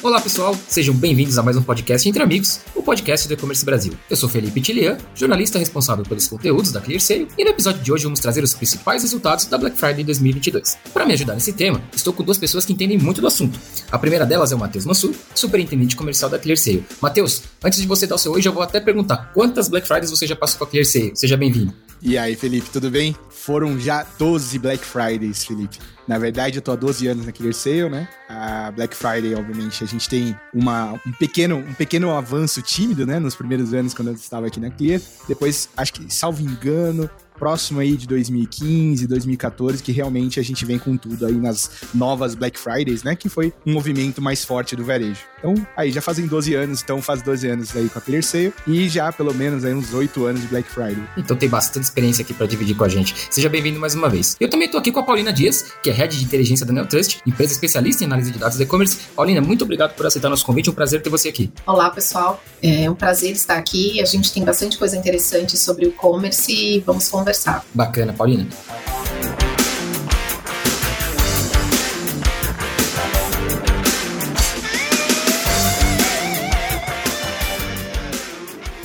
Olá pessoal, sejam bem-vindos a mais um podcast Entre Amigos, o podcast do E-Commerce Brasil. Eu sou Felipe Tilian, jornalista responsável pelos conteúdos da ClearSale, e no episódio de hoje vamos trazer os principais resultados da Black Friday 2022. Para me ajudar nesse tema, estou com duas pessoas que entendem muito do assunto. A primeira delas é o Matheus Mansur, superintendente comercial da ClearSale. Matheus, antes de você dar o seu hoje, eu vou até perguntar quantas Black Fridays você já passou com a ClearSale. Seja bem-vindo. E aí, Felipe, tudo bem? Foram já 12 Black Fridays, Felipe. Na verdade, eu tô há 12 anos na Clear Sale, né? A Black Friday, obviamente, a gente tem uma, um, pequeno, um pequeno avanço tímido, né? Nos primeiros anos, quando eu estava aqui na Clear. Depois, acho que, salvo engano, próximo aí de 2015, 2014, que realmente a gente vem com tudo aí nas novas Black Fridays, né? Que foi um movimento mais forte do varejo. Então, aí já fazem 12 anos, então faz 12 anos aí com a Clear Sale e já pelo menos aí uns 8 anos de Black Friday. Então tem bastante experiência aqui para dividir com a gente. Seja bem-vindo mais uma vez. Eu também tô aqui com a Paulina Dias, que é Head de Inteligência da Neotrust, empresa especialista em análise de dados de e-commerce. Paulina, muito obrigado por aceitar nosso convite, é um prazer ter você aqui. Olá, pessoal. É um prazer estar aqui. A gente tem bastante coisa interessante sobre o e-commerce e vamos conversar. Bacana, Paulina.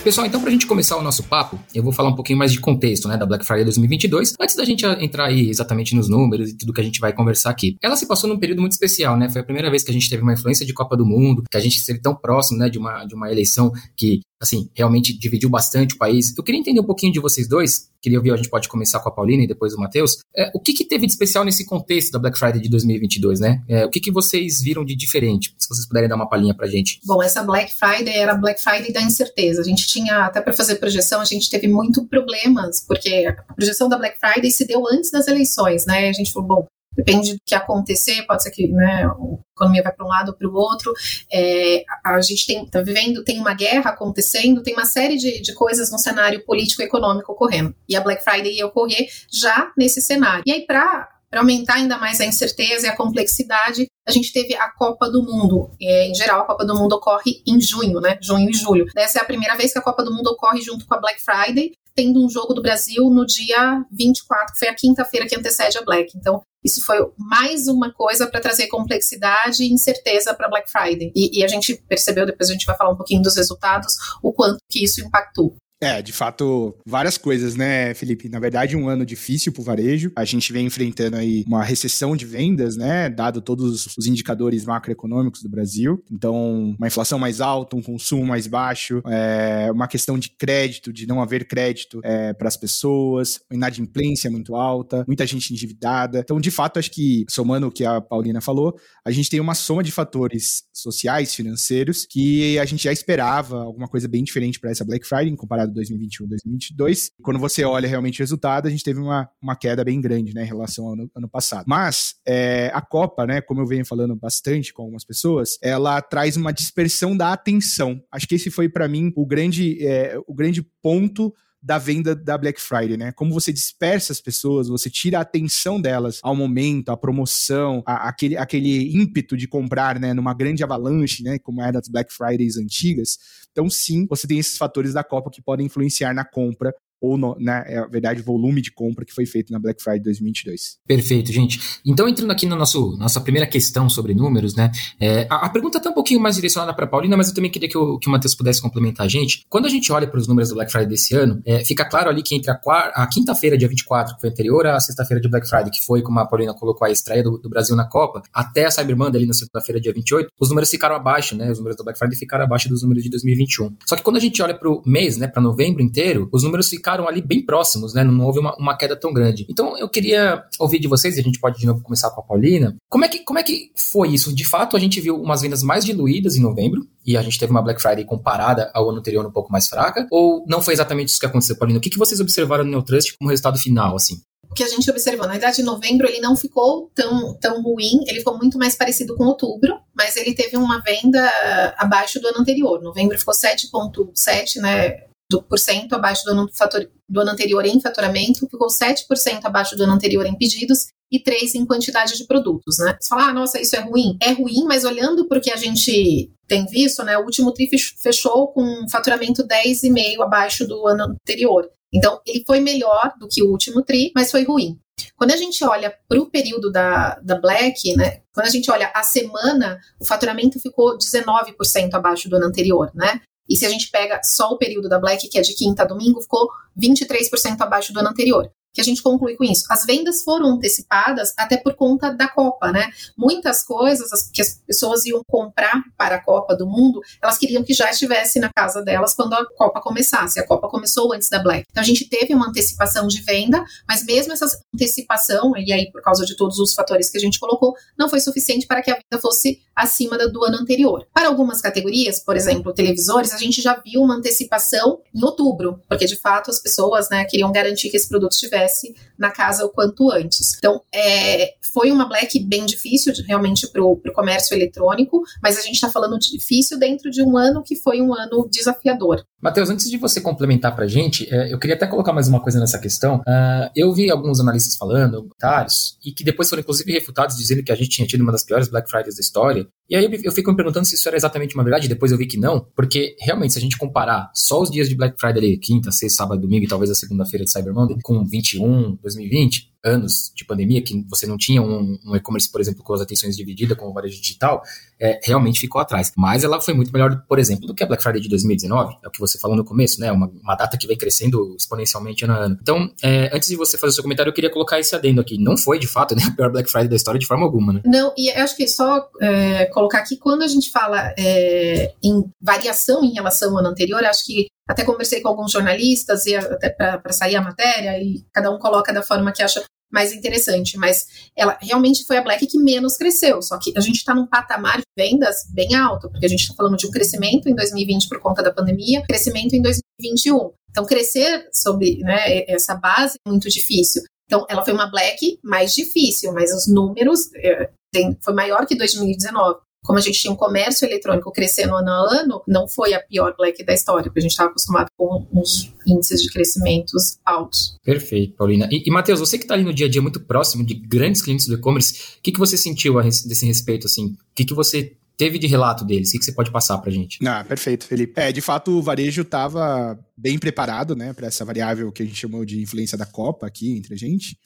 Pessoal, então para a gente começar o nosso papo, eu vou falar um pouquinho mais de contexto, né, da Black Friday 2022, antes da gente entrar aí exatamente nos números e tudo que a gente vai conversar aqui. Ela se passou num período muito especial, né? Foi a primeira vez que a gente teve uma influência de Copa do Mundo, que a gente esteve tão próximo, né, de uma, de uma eleição que assim, realmente dividiu bastante o país. Eu queria entender um pouquinho de vocês dois, queria ouvir, a gente pode começar com a Paulina e depois o Matheus. É, o que, que teve de especial nesse contexto da Black Friday de 2022, né? É, o que, que vocês viram de diferente? Se vocês puderem dar uma palhinha pra gente. Bom, essa Black Friday era Black Friday da incerteza. A gente tinha, até para fazer projeção, a gente teve muito problemas, porque a projeção da Black Friday se deu antes das eleições, né? A gente falou, bom, depende do que acontecer, pode ser que né, a economia vai para um lado ou para o outro. É, a gente está vivendo, tem uma guerra acontecendo, tem uma série de, de coisas no cenário político-econômico ocorrendo. E a Black Friday ia ocorrer já nesse cenário. E aí, para aumentar ainda mais a incerteza e a complexidade, a gente teve a Copa do Mundo. É, em geral, a Copa do Mundo ocorre em junho, né? Junho e julho. Essa é a primeira vez que a Copa do Mundo ocorre junto com a Black Friday, tendo um jogo do Brasil no dia 24, que foi a quinta-feira que antecede a Black. Então, isso foi mais uma coisa para trazer complexidade e incerteza para Black Friday. E, e, a gente percebeu, depois a gente vai falar um pouquinho dos resultados, o quanto que isso impactou. É, de fato, várias coisas, né, Felipe? Na verdade, um ano difícil para o varejo. A gente vem enfrentando aí uma recessão de vendas, né, dado todos os indicadores macroeconômicos do Brasil. Então, uma inflação mais alta, um consumo mais baixo, é, uma questão de crédito, de não haver crédito é, para as pessoas, inadimplência muito alta, muita gente endividada. Então, de fato, acho que, somando o que a Paulina falou, a gente tem uma soma de fatores sociais, financeiros, que a gente já esperava alguma coisa bem diferente para essa Black Friday, comparado 2021, 2022. Quando você olha realmente o resultado, a gente teve uma, uma queda bem grande, né, em relação ao ano, ano passado. Mas é, a Copa, né, como eu venho falando bastante com algumas pessoas, ela traz uma dispersão da atenção. Acho que esse foi para mim o grande, é, o grande ponto da venda da Black Friday, né? Como você dispersa as pessoas, você tira a atenção delas ao momento, à promoção, a, aquele, aquele ímpeto de comprar, né? Numa grande avalanche, né? Como é das Black Fridays antigas. Então, sim, você tem esses fatores da Copa que podem influenciar na compra ou, no, na é, verdade, volume de compra que foi feito na Black Friday 2022. Perfeito, gente. Então, entrando aqui na no nossa primeira questão sobre números, né? É, a, a, pergunta está um pouquinho mais direcionada para Paulina, mas eu também queria que o, que o Matheus pudesse complementar a gente. Quando a gente olha para os números do Black Friday desse ano, é, fica claro ali que entre a, a quinta-feira, dia 24, que foi anterior à sexta-feira de Black Friday, que foi, como a Paulina colocou, a estreia do, do Brasil na Copa, até a Cyber Monday ali na segunda-feira, dia 28, os números ficaram abaixo, né? Os números do Black Friday ficaram abaixo dos números de 2021. Só que quando a gente olha para o mês, né, para novembro inteiro, os números ficaram ali bem próximos próximos, né? Não houve uma, uma, queda tão grande. Então eu queria ouvir de vocês, e a gente pode de novo começar com a Paulina. Como é que, como é que foi isso? De fato, a gente viu umas vendas mais diluídas em novembro, e a gente teve uma Black Friday comparada ao ano anterior um pouco mais fraca? Ou não foi exatamente isso que aconteceu, Paulina? O que, que vocês observaram no Neotrust como resultado final, assim? o que a gente observou, na verdade, novembro ele não ficou tão, tão ruim, ele ficou muito mais parecido com outubro, mas ele teve uma venda abaixo do ano anterior. Novembro ficou 7,7, né? Por cento abaixo do ano, fator, do ano anterior em faturamento, ficou 7% abaixo do ano anterior em pedidos e 3% em quantidade de produtos, né? Você fala, ah, nossa, isso é ruim. É ruim, mas olhando para o que a gente tem visto, né, o último TRI fechou com um faturamento 10,5 abaixo do ano anterior. Então, ele foi melhor do que o último TRI, mas foi ruim. Quando a gente olha para o período da, da Black, né, quando a gente olha a semana, o faturamento ficou 19% abaixo do ano anterior, né? E se a gente pega só o período da Black, que é de quinta a domingo, ficou 23% abaixo do ano anterior que a gente conclui com isso? As vendas foram antecipadas até por conta da Copa, né? Muitas coisas que as pessoas iam comprar para a Copa do Mundo, elas queriam que já estivesse na casa delas quando a Copa começasse. A Copa começou antes da Black. Então a gente teve uma antecipação de venda, mas mesmo essa antecipação, e aí por causa de todos os fatores que a gente colocou, não foi suficiente para que a venda fosse acima do ano anterior. Para algumas categorias, por exemplo, televisores, a gente já viu uma antecipação em outubro, porque de fato as pessoas né, queriam garantir que esse produto estivesse estivesse na casa o quanto antes. Então, é, foi uma Black bem difícil realmente para o comércio eletrônico, mas a gente está falando de difícil dentro de um ano que foi um ano desafiador. Matheus, antes de você complementar para a gente, é, eu queria até colocar mais uma coisa nessa questão. Uh, eu vi alguns analistas falando, comentários, e que depois foram inclusive refutados, dizendo que a gente tinha tido uma das piores Black Fridays da história. E aí eu fico me perguntando se isso era exatamente uma verdade, depois eu vi que não, porque realmente, se a gente comparar só os dias de Black Friday, quinta, sexta, sábado, domingo e talvez a segunda-feira de Cyber Monday, com 21, 2020, anos de pandemia, que você não tinha um, um e-commerce, por exemplo, com as atenções divididas com o varejo digital, é, realmente ficou atrás. Mas ela foi muito melhor, por exemplo, do que a Black Friday de 2019, é o que você falou no começo, né? Uma, uma data que vem crescendo exponencialmente ano a ano. Então, é, antes de você fazer o seu comentário, eu queria colocar esse adendo aqui. Não foi, de fato, né, a pior Black Friday da história de forma alguma, né? Não, e acho que só é, colocar aqui, quando a gente fala é, em variação em relação ao ano anterior, acho que até conversei com alguns jornalistas e até para sair a matéria e cada um coloca da forma que acha mais interessante, mas ela realmente foi a Black que menos cresceu, só que a gente está num patamar de vendas bem alto, porque a gente está falando de um crescimento em 2020 por conta da pandemia, crescimento em 2021. Então, crescer sobre né, essa base é muito difícil. Então, ela foi uma Black mais difícil, mas os números é, tem, foi maior que 2019 como a gente tinha um comércio eletrônico crescendo ano a ano, não foi a pior Black da história, porque a gente estava acostumado com uns índices de crescimentos altos. Perfeito, Paulina. E, e Matheus, você que está ali no dia a dia muito próximo de grandes clientes do e-commerce, o que, que você sentiu a desse respeito? Assim? O que, que você teve de relato deles? O que, que você pode passar para a gente? Ah, perfeito, Felipe. É, de fato, o varejo estava bem preparado né, para essa variável que a gente chamou de influência da Copa aqui entre a gente.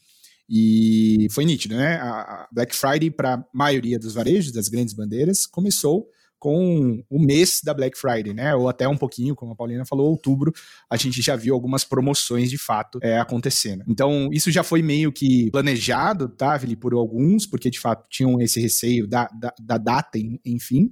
E foi nítido, né? A Black Friday, para a maioria dos varejos, das grandes bandeiras, começou com o mês da Black Friday, né? Ou até um pouquinho, como a Paulina falou, outubro, a gente já viu algumas promoções de fato é, acontecendo. Então, isso já foi meio que planejado, tá, Felipe, por alguns, porque de fato tinham esse receio da, da, da data, enfim.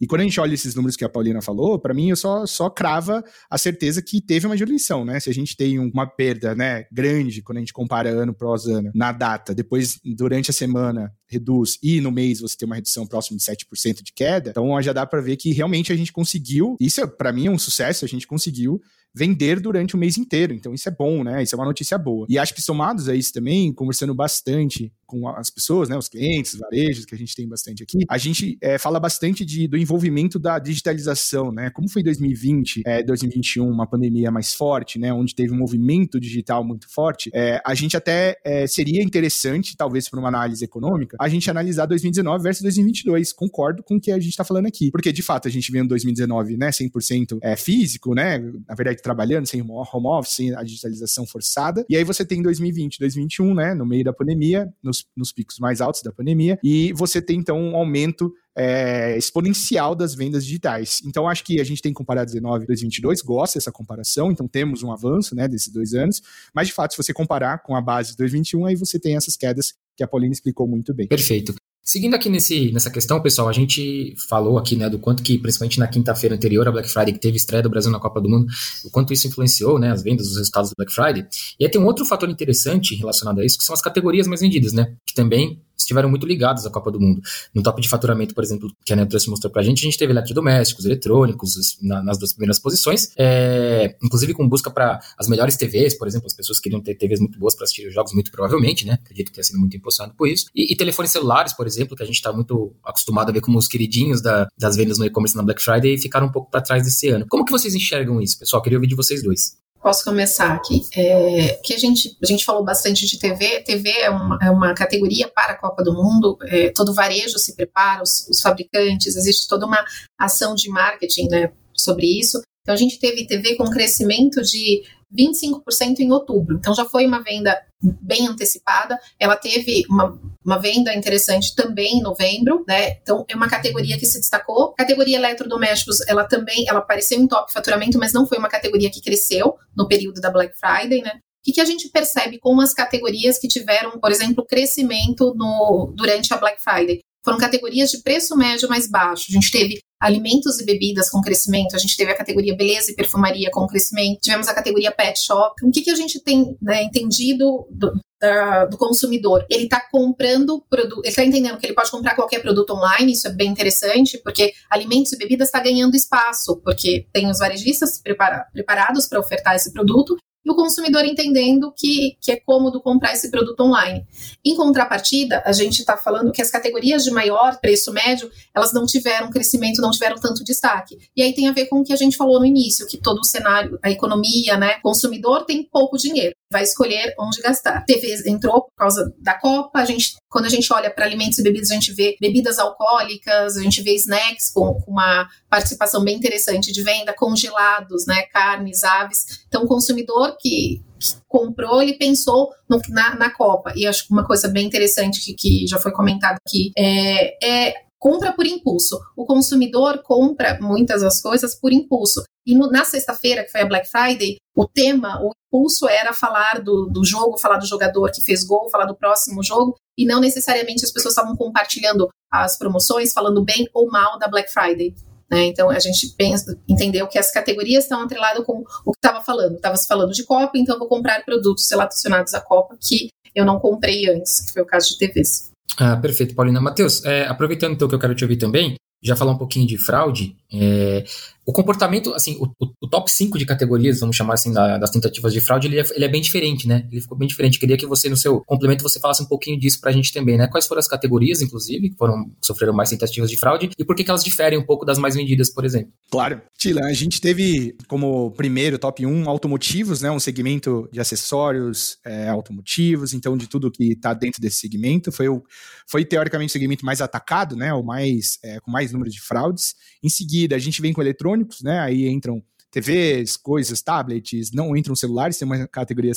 E quando a gente olha esses números que a Paulina falou, para mim eu só, só crava a certeza que teve uma diluição, né? Se a gente tem uma perda, né, grande quando a gente compara ano pós ano na data, depois durante a semana reduz e no mês você tem uma redução próxima de 7% de queda, então já dá para ver que realmente a gente conseguiu, isso para mim é um sucesso, a gente conseguiu vender durante o mês inteiro. Então isso é bom, né? Isso é uma notícia boa. E acho que somados a isso também, conversando bastante com as pessoas, né, os clientes, os varejos que a gente tem bastante aqui, a gente é, fala bastante de, do envolvimento da digitalização, né? Como foi 2020, é, 2021, uma pandemia mais forte, né, onde teve um movimento digital muito forte, é, a gente até é, seria interessante, talvez para uma análise econômica, a gente analisar 2019 versus 2022. Concordo com o que a gente está falando aqui, porque de fato a gente vem em 2019, né, 100% é, físico, né, na verdade trabalhando sem home office, sem a digitalização forçada, e aí você tem 2020, 2021, né, no meio da pandemia, nos nos, picos mais altos da pandemia, e você tem então um aumento é, exponencial das vendas digitais. Então, acho que a gente tem que comparar 19 e 2022, gosta dessa comparação, então temos um avanço né, desses dois anos, mas de fato, se você comparar com a base de 2021, aí você tem essas quedas que a Paulina explicou muito bem. Perfeito. Seguindo aqui nesse, nessa questão, pessoal, a gente falou aqui né, do quanto que, principalmente na quinta-feira anterior à Black Friday, que teve estreia do Brasil na Copa do Mundo, o quanto isso influenciou né, as vendas, os resultados do Black Friday. E aí tem um outro fator interessante relacionado a isso, que são as categorias mais vendidas, né? Que também estiveram muito ligados à Copa do Mundo. No top de faturamento, por exemplo, que a Netflix mostrou pra gente, a gente teve eletrodomésticos, eletrônicos na, nas duas primeiras posições, é, inclusive com busca para as melhores TVs, por exemplo, as pessoas queriam ter TVs muito boas para assistir os jogos, muito provavelmente, né? Acredito que tenha sido muito impulsionado por isso. E, e telefones celulares, por exemplo, que a gente está muito acostumado a ver como os queridinhos da, das vendas no e-commerce na Black Friday, ficaram um pouco para trás desse ano. Como que vocês enxergam isso, pessoal? Queria ouvir de vocês dois. Posso começar aqui? É, que a gente, a gente falou bastante de TV. TV é uma, é uma categoria para a Copa do Mundo. É, todo varejo se prepara, os, os, fabricantes, existe toda uma ação de marketing né, sobre isso. Então a gente teve TV com crescimento de 25% em outubro. Então já foi uma venda bem antecipada. Ela teve uma, uma venda interessante também em novembro, né? Então é uma categoria que se destacou. Categoria eletrodomésticos, ela também, ela apareceu em top faturamento, mas não foi uma categoria que cresceu no período da Black Friday, né? O que, que a gente percebe com as categorias que tiveram, por exemplo, crescimento no, durante a Black Friday? Foram categorias de preço médio mais baixo. A gente teve alimentos e bebidas com crescimento, a gente teve a categoria beleza e perfumaria com crescimento, tivemos a categoria pet shop. O que, que a gente tem né, entendido do, da, do consumidor? Ele está comprando produto, ele está entendendo que ele pode comprar qualquer produto online, isso é bem interessante, porque alimentos e bebidas está ganhando espaço, porque tem os varejistas prepara, preparados para ofertar esse produto e o consumidor entendendo que, que é cômodo comprar esse produto online. Em contrapartida, a gente está falando que as categorias de maior preço médio, elas não tiveram crescimento, não tiveram tanto destaque. E aí tem a ver com o que a gente falou no início, que todo o cenário, a economia, né, consumidor tem pouco dinheiro, vai escolher onde gastar. TV entrou por causa da Copa, a gente, quando a gente olha para alimentos e bebidas, a gente vê bebidas alcoólicas, a gente vê snacks com, com uma participação bem interessante de venda, congelados, né, carnes, aves. Então, o consumidor que, comprou, ele pensou no, na, na, Copa. E acho que uma coisa bem interessante que, que já foi comentado aqui é, é compra por impulso. O consumidor compra muitas das coisas por impulso. E no, na sexta-feira, que foi a Black Friday, o tema, o impulso era falar do, do jogo, falar do jogador que fez gol, falar do próximo jogo, e não necessariamente as pessoas estavam compartilhando as promoções, falando bem ou mal da Black Friday. Né? Então a gente pensa, entendeu que as categorias estão atreladas com o que estava falando. Estava se falando de Copa, então vou comprar produtos relacionados à Copa que eu não comprei antes, que foi o caso de TVs. Ah, perfeito, Paulina. Matheus, é, aproveitando então que eu quero te ouvir também, já falar um pouquinho de fraude, é, o comportamento, assim, o, o, top 5 de categorias, vamos chamar assim, da, das tentativas de fraude, ele é, ele é, bem diferente, né? Ele ficou bem diferente. Queria que você, no seu complemento, você falasse um pouquinho disso pra gente também, né? Quais foram as categorias, inclusive, que foram, sofreram mais tentativas de fraude e por que, que elas diferem um pouco das mais vendidas, por exemplo? Claro. Tila, a gente teve como primeiro top 1 automotivos, né? Um segmento de acessórios é, automotivos, então de tudo que está dentro desse segmento. Foi, o, foi teoricamente o segmento mais atacado, né? O mais, é, com mais número de fraudes. Em seguida, a gente vem com eletrônicos, né? Aí entram TVs, coisas, tablets, não entram celulares, tem uma categoria,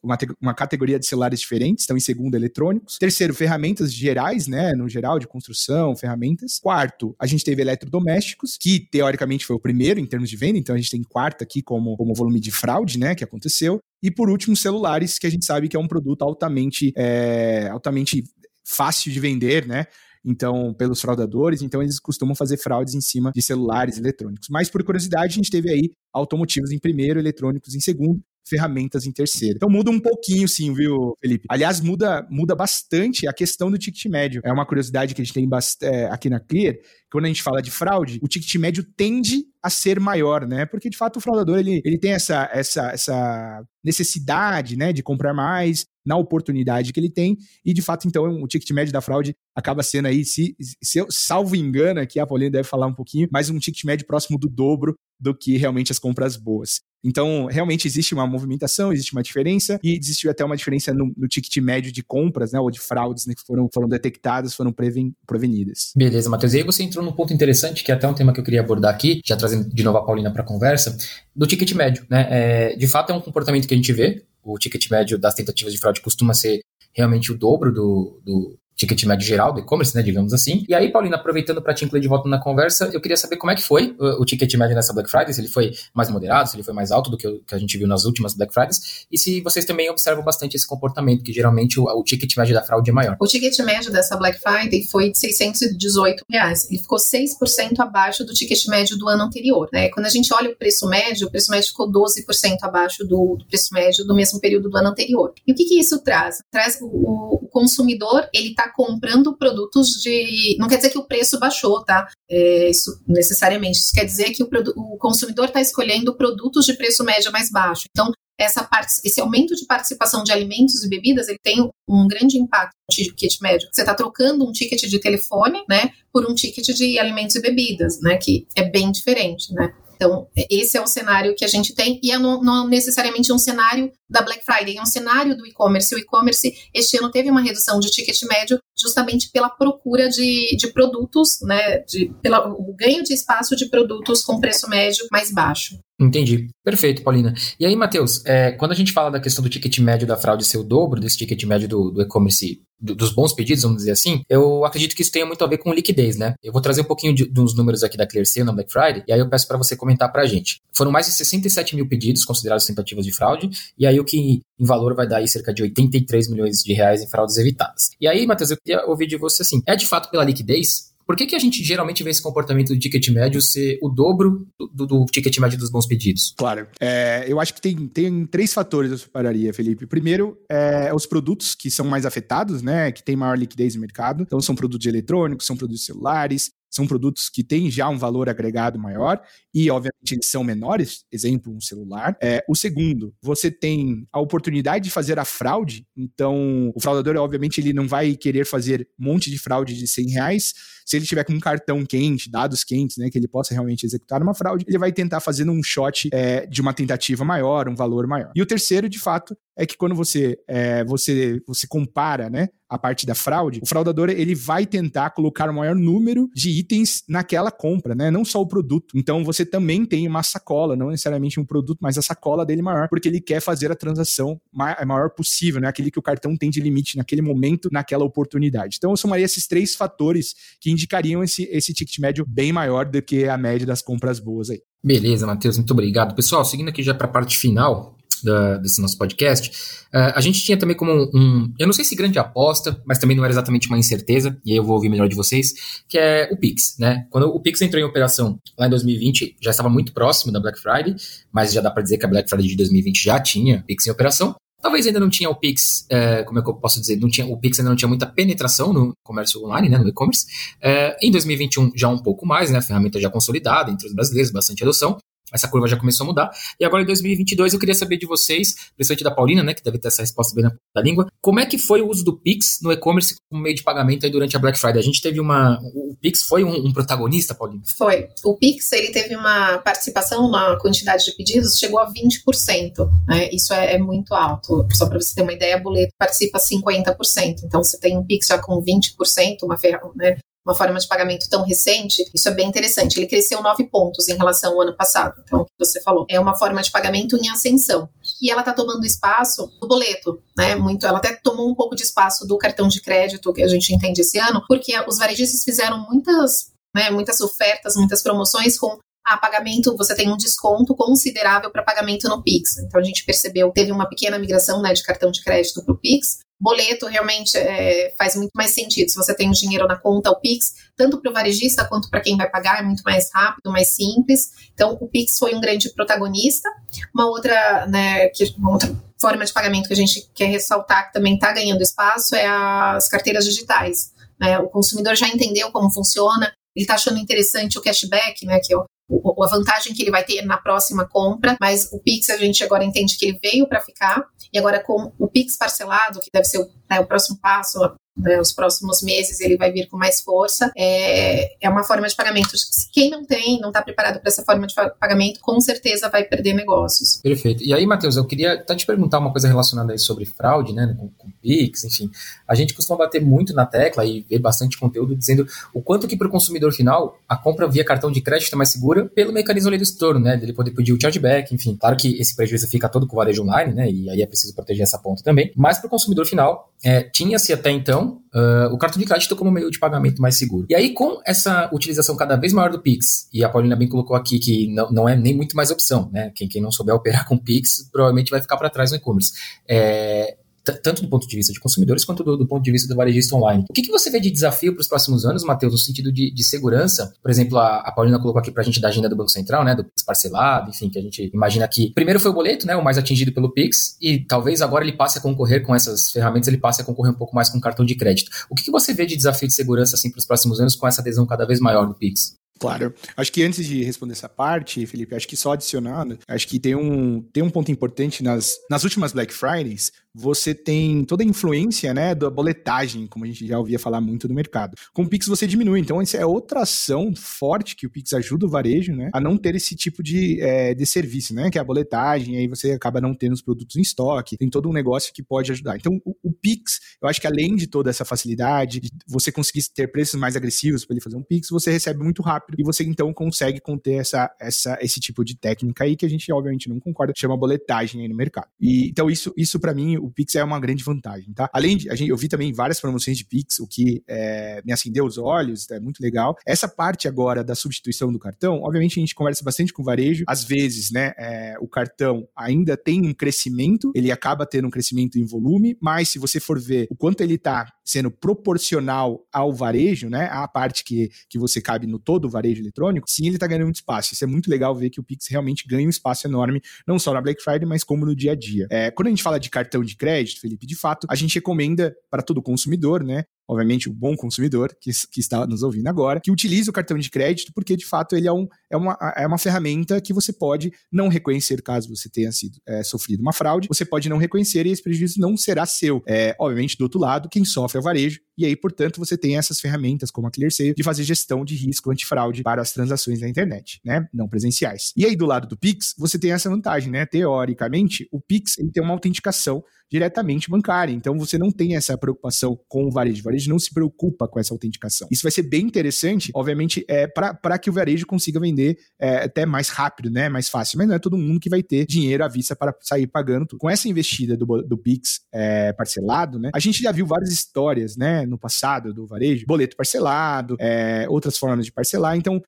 uma, uma categoria de celulares diferentes, estão em segundo, eletrônicos. Terceiro, ferramentas gerais, né, no geral, de construção, ferramentas. Quarto, a gente teve eletrodomésticos, que teoricamente foi o primeiro em termos de venda, então a gente tem quarto aqui como, como volume de fraude, né, que aconteceu. E por último, celulares, que a gente sabe que é um produto altamente, é, altamente fácil de vender, né? Então pelos fraudadores, então eles costumam fazer fraudes em cima de celulares eletrônicos. Mas por curiosidade, a gente teve aí automotivos em primeiro, eletrônicos em segundo, ferramentas em terceiro. Então muda um pouquinho, sim, viu, Felipe? Aliás, muda, muda bastante a questão do ticket médio. É uma curiosidade que a gente tem é, aqui na Clear, quando a gente fala de fraude, o ticket médio tende a ser maior, né? Porque de fato o fraudador ele, ele tem essa, essa, essa necessidade, né, de comprar mais na oportunidade que ele tem e de fato então o ticket médio da fraude acaba sendo aí, se, se eu salvo engano aqui, a Paulina deve falar um pouquinho, mas um ticket médio próximo do dobro do que realmente as compras boas. Então, realmente existe uma movimentação, existe uma diferença, e existiu até uma diferença no, no ticket médio de compras, né, ou de fraudes né, que foram, foram detectadas, foram preven, prevenidas. Beleza, Matheus. E aí você entrou num ponto interessante, que é até um tema que eu queria abordar aqui, já trazendo de novo a Paulina para a conversa, do ticket médio. Né? É, de fato, é um comportamento que a gente vê, o ticket médio das tentativas de fraude costuma ser realmente o dobro do, do, ticket médio geral do e-commerce, né, digamos assim. E aí, Paulina, aproveitando para te incluir de volta na conversa, eu queria saber como é que foi o, o, ticket médio nessa Black Friday, se ele foi mais moderado, se ele foi mais alto do que, o, que a gente viu nas últimas Black Fridays, e se vocês também observam bastante esse comportamento, que geralmente o, o ticket médio da fraude é maior. O ticket médio dessa Black Friday foi de 618 reais. Ele ficou 6% abaixo do ticket médio do ano anterior. Né? Quando a gente olha o preço médio, o preço médio ficou 12% abaixo do, do, preço médio do mesmo período do ano anterior. E o que, que isso traz? Traz o, o consumidor, ele está comprando produtos de. Não quer dizer que o preço baixou, tá? É, isso necessariamente. Isso quer dizer que o, o consumidor está escolhendo produtos de preço médio mais baixo. Então, essa parte, esse aumento de participação de alimentos e bebidas, ele tem um grande impacto no ticket médio. Você está trocando um ticket de telefone, né, por um ticket de alimentos e bebidas, né, que é bem diferente, né. Então, esse é o cenário que a gente tem, e é não, não necessariamente um cenário da Black Friday, é um cenário do e-commerce. O e-commerce, este ano, teve uma redução de ticket médio justamente pela procura de, de produtos, né, de, pelo ganho de espaço de produtos com preço médio mais baixo. Entendi. Perfeito, Paulina. E aí, Matheus, é, quando a gente fala da questão do ticket médio da fraude ser o dobro desse ticket médio do, do e-commerce, do, dos bons pedidos, vamos dizer assim, eu acredito que isso tenha muito a ver com liquidez, né? Eu vou trazer um pouquinho de, uns números aqui da ClearSale na Black Friday, e aí eu peço para você comentar para a gente. Foram mais de 67 mil pedidos considerados tentativas de fraude, e aí o que em valor vai dar aí cerca de 83 milhões de reais em fraudes evitadas. E aí, Matheus, eu queria ouvir de você assim, é de fato pela liquidez? Por que, que a gente geralmente vê esse comportamento do ticket médio ser o dobro do, do, ticket médio dos bons pedidos? Claro. É, eu acho que tem, tem três fatores eu separaria, Felipe. Primeiro, é os produtos que são mais afetados, né? Que tem maior liquidez no mercado. Então, são produtos eletrônicos, são produtos celulares, são produtos que têm já um valor agregado maior e, obviamente, eles são menores, exemplo, um celular. É, o segundo, você tem a oportunidade de fazer a fraude, então o fraudador, obviamente, ele não vai querer fazer um monte de fraude de 100 reais. Se ele tiver com um cartão quente, dados quentes, né, que ele possa realmente executar uma fraude, ele vai tentar fazer um shot é, de uma tentativa maior, um valor maior. E o terceiro, de fato, é que quando você, é, você, você compara né, a parte da fraude, o fraudador ele vai tentar colocar o maior número de itens naquela compra, né? Não só o produto. Então você também tem uma sacola, não necessariamente um produto, mas a sacola dele maior, porque ele quer fazer a transação maior possível, né? Aquele que o cartão tem de limite naquele momento, naquela oportunidade. Então eu somaria esses três fatores que indicariam esse, esse ticket médio bem maior do que a média das compras boas aí. Beleza, Matheus, muito obrigado. Pessoal, seguindo aqui já para a parte final, da, desse nosso podcast, uh, a gente tinha também como um, um, eu não sei se grande aposta, mas também não era exatamente uma incerteza, e aí eu vou ouvir melhor de vocês, que é o Pix, né? Quando o Pix entrou em operação lá em 2020, já estava muito próximo da Black Friday, mas já dá para dizer que a Black Friday de 2020 já tinha Pix em operação. Talvez ainda não tinha o Pix, é, como é que eu posso dizer, não tinha, o Pix ainda não tinha muita penetração no comércio online, né, no e-commerce. É, em 2021 já um pouco mais, né, a ferramenta já consolidada entre os brasileiros, bastante adoção essa curva já começou a mudar. E agora em 2022 eu queria saber de vocês, principalmente da Paulina, né, que deve ter essa resposta bem na da língua, como é que foi o uso do Pix no e-commerce como meio de pagamento aí durante a Black Friday? A gente teve uma, o Pix foi um, um protagonista, Paulina? Foi. O Pix ele teve uma participação na quantidade de pedidos chegou a 20%, né? Isso é, é muito alto. Só para você ter uma ideia, a boleto participa 50%. Então você tem um Pix já com 20%, uma ferramenta, né? Uma forma de pagamento tão recente, isso é bem interessante. Ele cresceu nove pontos em relação ao ano passado. Então, o que você falou é uma forma de pagamento em ascensão. E ela está tomando espaço do boleto, né? Muito, ela até tomou um pouco de espaço do cartão de crédito que a gente entende esse ano, porque os varejistas fizeram muitas, né, muitas ofertas, muitas promoções com a pagamento, você tem um desconto considerável para pagamento no Pix. Então a gente percebeu, teve uma pequena migração né, de cartão de crédito para o Pix, boleto realmente é, faz muito mais sentido. Se você tem o dinheiro na conta, o Pix, tanto para o varejista quanto para quem vai pagar, é muito mais rápido, mais simples. Então, o Pix foi um grande protagonista. Uma outra, né, que, uma outra forma de pagamento que a gente quer ressaltar que também está ganhando espaço é as carteiras digitais. Né? O consumidor já entendeu como funciona, ele está achando interessante o cashback, né, que é o, a vantagem que ele vai ter na próxima compra, mas o Pix a gente agora entende que ele veio para ficar, e agora com o Pix parcelado, que deve ser o, né, o próximo passo, né, os próximos meses ele vai vir com mais força. É, é uma forma de pagamento. Quem não tem, não está preparado para essa forma de pagamento, com certeza vai perder negócios. Perfeito. E aí, Matheus, eu queria até te perguntar uma coisa relacionada aí sobre fraude, né, com, com Pix, enfim. A gente costuma bater muito na tecla e ver bastante conteúdo dizendo o quanto que para o consumidor final a compra via cartão de crédito é mais segura pelo mecanismo ali do estorno, né, dele poder pedir o chargeback, enfim. Claro que esse prejuízo fica todo com o varejo online, né, e aí é preciso proteger essa ponta também. Mas para o consumidor final, é, tinha-se até então uh, o cartão de crédito como meio de pagamento mais seguro. E aí, com essa utilização cada vez maior do Pix, e a Paulina bem colocou aqui que não, não é nem muito mais opção, né? Quem, quem não souber operar com Pix provavelmente vai ficar para trás no e-commerce. É, tanto do ponto de vista de consumidores quanto do, do ponto de vista do varejista online. O que, que você vê de desafio para os próximos anos, Matheus, no sentido de, de segurança? Por exemplo, a, a, Paulina colocou aqui para a gente da agenda do Banco Central, né, do Pix parcelado, enfim, que a gente imagina que primeiro foi o boleto, né, o mais atingido pelo Pix, e talvez agora ele passe a concorrer com essas ferramentas, ele passe a concorrer um pouco mais com cartão de crédito. O que, que você vê de desafio de segurança assim para os próximos anos com essa adesão cada vez maior do Pix? Claro. Acho que antes de responder essa parte, Felipe, acho que só adicionando, acho que tem um, tem um ponto importante nas, nas últimas Black Fridays, você tem toda a influência, né, da boletagem, como a gente já ouvia falar muito no mercado. Com o Pix você diminui, então isso é outra ação forte que o Pix ajuda o varejo, né, a não ter esse tipo de, é, de serviço, né, que é a boletagem, aí você acaba não tendo os produtos em estoque, tem todo um negócio que pode ajudar. Então o, o Pix, eu acho que além de toda essa facilidade, de você conseguir ter preços mais agressivos para ele fazer um Pix, você recebe muito rápido e você então consegue conter essa, essa, esse tipo de técnica aí que a gente obviamente não concorda, chama boletagem aí no mercado. E então isso, isso para mim o Pix é uma grande vantagem, tá? Além de, a gente, eu vi também várias promoções de Pix, o que é, me acendeu os olhos, é muito legal. Essa parte agora da substituição do cartão, obviamente a gente conversa bastante com o varejo, às vezes, né, é, o cartão ainda tem um crescimento, ele acaba tendo um crescimento em volume, mas se você for ver o quanto ele está sendo proporcional ao varejo, né, a parte que, que você cabe no todo varejo eletrônico, sim, ele está ganhando muito espaço. Isso é muito legal ver que o Pix realmente ganha um espaço enorme, não só na Black Friday, mas como no dia a dia. É, quando a gente fala de cartão de crédito, Felipe, de fato, a gente recomenda para todo consumidor, né? Obviamente, o bom consumidor que, que está nos ouvindo agora, que utilize o cartão de crédito, porque de fato ele é, um, é, uma, é uma ferramenta que você pode não reconhecer caso você tenha sido é, sofrido uma fraude, você pode não reconhecer e esse prejuízo não será seu. É, obviamente, do outro lado, quem sofre é o varejo, e aí, portanto, você tem essas ferramentas como a ClearSale de fazer gestão de risco antifraude para as transações na internet, né? Não presenciais. E aí, do lado do Pix, você tem essa vantagem, né? Teoricamente, o Pix ele tem uma autenticação diretamente bancária. Então você não tem essa preocupação com o varejo. O varejo não se preocupa com essa autenticação. Isso vai ser bem interessante, obviamente, é, para que o varejo consiga vender é, até mais rápido, né? Mais fácil. Mas não é todo mundo que vai ter dinheiro à vista para sair pagando tudo. Com essa investida do, do Pix é, parcelado, né? A gente já viu várias histórias, né? No passado do varejo, boleto parcelado, é, outras formas de parcelar. Então,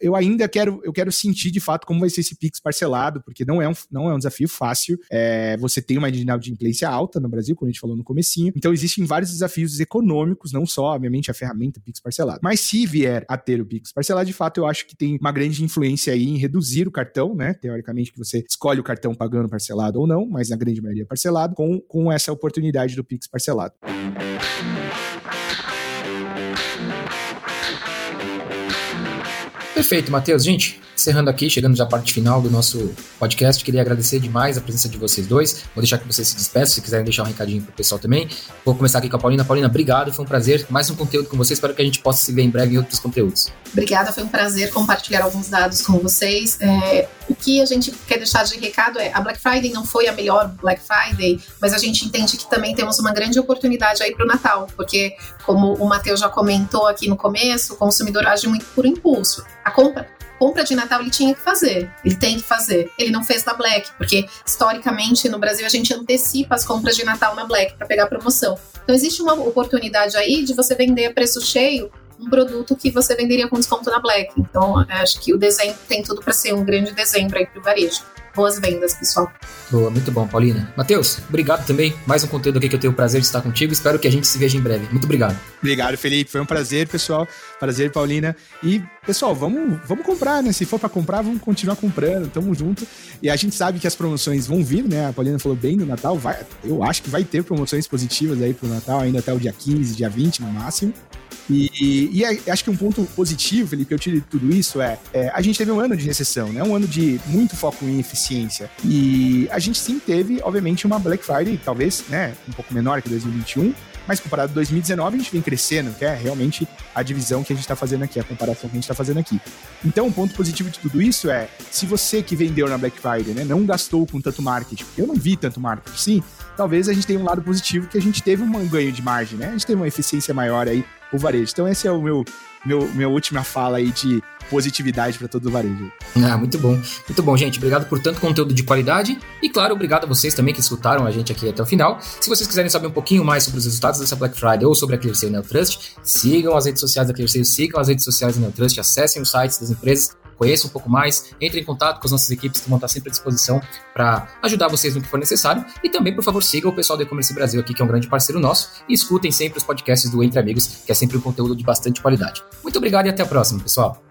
eu ainda quero, eu quero sentir de fato como vai ser esse Pix parcelado, porque não é um, não é um desafio fácil. É, você tem uma inadimplência alta no Brasil, como a gente falou no comecinho. Então existem vários desafios econômicos, não só, obviamente, a ferramenta Pix parcelado. Mas se vier a ter o Pix parcelado, de fato, eu acho que tem uma grande influência aí em reduzir o cartão, né? Teoricamente, que você escolhe o cartão pagando parcelado ou não, mas na grande maioria parcelado, com, com essa oportunidade do Pix parcelado. Perfeito, Matheus. Gente, encerrando aqui, chegando já à parte final do nosso podcast, queria agradecer demais a presença de vocês dois. Vou deixar que vocês se despeçam, se quiserem deixar um recadinho pro pessoal também. Vou começar aqui com a Paulina. Paulina, obrigado, foi um prazer. Mais um conteúdo com vocês, espero que a gente possa se ver em breve em outros conteúdos. Obrigada, foi um prazer compartilhar alguns dados com vocês. É, o que a gente quer deixar de recado é: a Black Friday não foi a melhor Black Friday, mas a gente entende que também temos uma grande oportunidade aí para o Natal, porque, como o Matheus já comentou aqui no começo, o consumidor age muito por impulso. A compra compra de Natal ele tinha que fazer, ele tem que fazer. Ele não fez na Black, porque historicamente no Brasil a gente antecipa as compras de Natal na Black para pegar promoção. Então existe uma oportunidade aí de você vender a preço cheio um produto que você venderia com desconto na Black. Então acho que o dezembro tem tudo para ser um grande dezembro aí para o varejo. Boas vendas, pessoal. Boa, muito bom, Paulina. Matheus, obrigado também. Mais um conteúdo aqui que eu tenho o prazer de estar contigo. Espero que a gente se veja em breve. Muito obrigado. Obrigado, Felipe. Foi um prazer, pessoal. Prazer, Paulina. E, pessoal, vamos, vamos comprar, né? Se for para comprar, vamos continuar comprando. Tamo junto. E a gente sabe que as promoções vão vir, né? A Paulina falou bem no Natal. Vai, eu acho que vai ter promoções positivas aí pro Natal, ainda até o dia 15, dia 20 no máximo. E, e, acho que um ponto positivo, Felipe, que eu tiro de tudo isso é, é, a gente teve um ano de recessão, né? Um ano de muito foco em eficiência. E a gente sim teve, obviamente, uma Black Friday, talvez, né, um pouco menor que 2021, mas comparado a 2019 a gente vem crescendo, que é realmente a divisão que a gente está fazendo aqui, a comparação que a gente está fazendo aqui. Então, um ponto positivo de tudo isso é, se você que vendeu na Black Friday, né, não gastou com tanto marketing, eu não vi tanto marketing, sim, talvez a gente tenha um lado positivo que a gente teve um ganho de margem, né? A gente teve uma eficiência maior aí o varejo. Então esse é o meu meu minha última fala aí de positividade para todo o varejo. Ah, muito bom. Muito bom, gente. Obrigado por tanto conteúdo de qualidade e claro, obrigado a vocês também que escutaram a gente aqui até o final. Se vocês quiserem saber um pouquinho mais sobre os resultados dessa Black Friday ou sobre a ClearSale Neotrust, sigam as redes sociais da ClearSale, sigam as redes sociais da Neotrust, acessem os sites das empresas conheça um pouco mais, entre em contato com as nossas equipes que vão estar sempre à disposição para ajudar vocês no que for necessário. E também, por favor, sigam o pessoal do E-Commerce Brasil aqui, que é um grande parceiro nosso, e escutem sempre os podcasts do Entre Amigos, que é sempre um conteúdo de bastante qualidade. Muito obrigado e até a próxima, pessoal.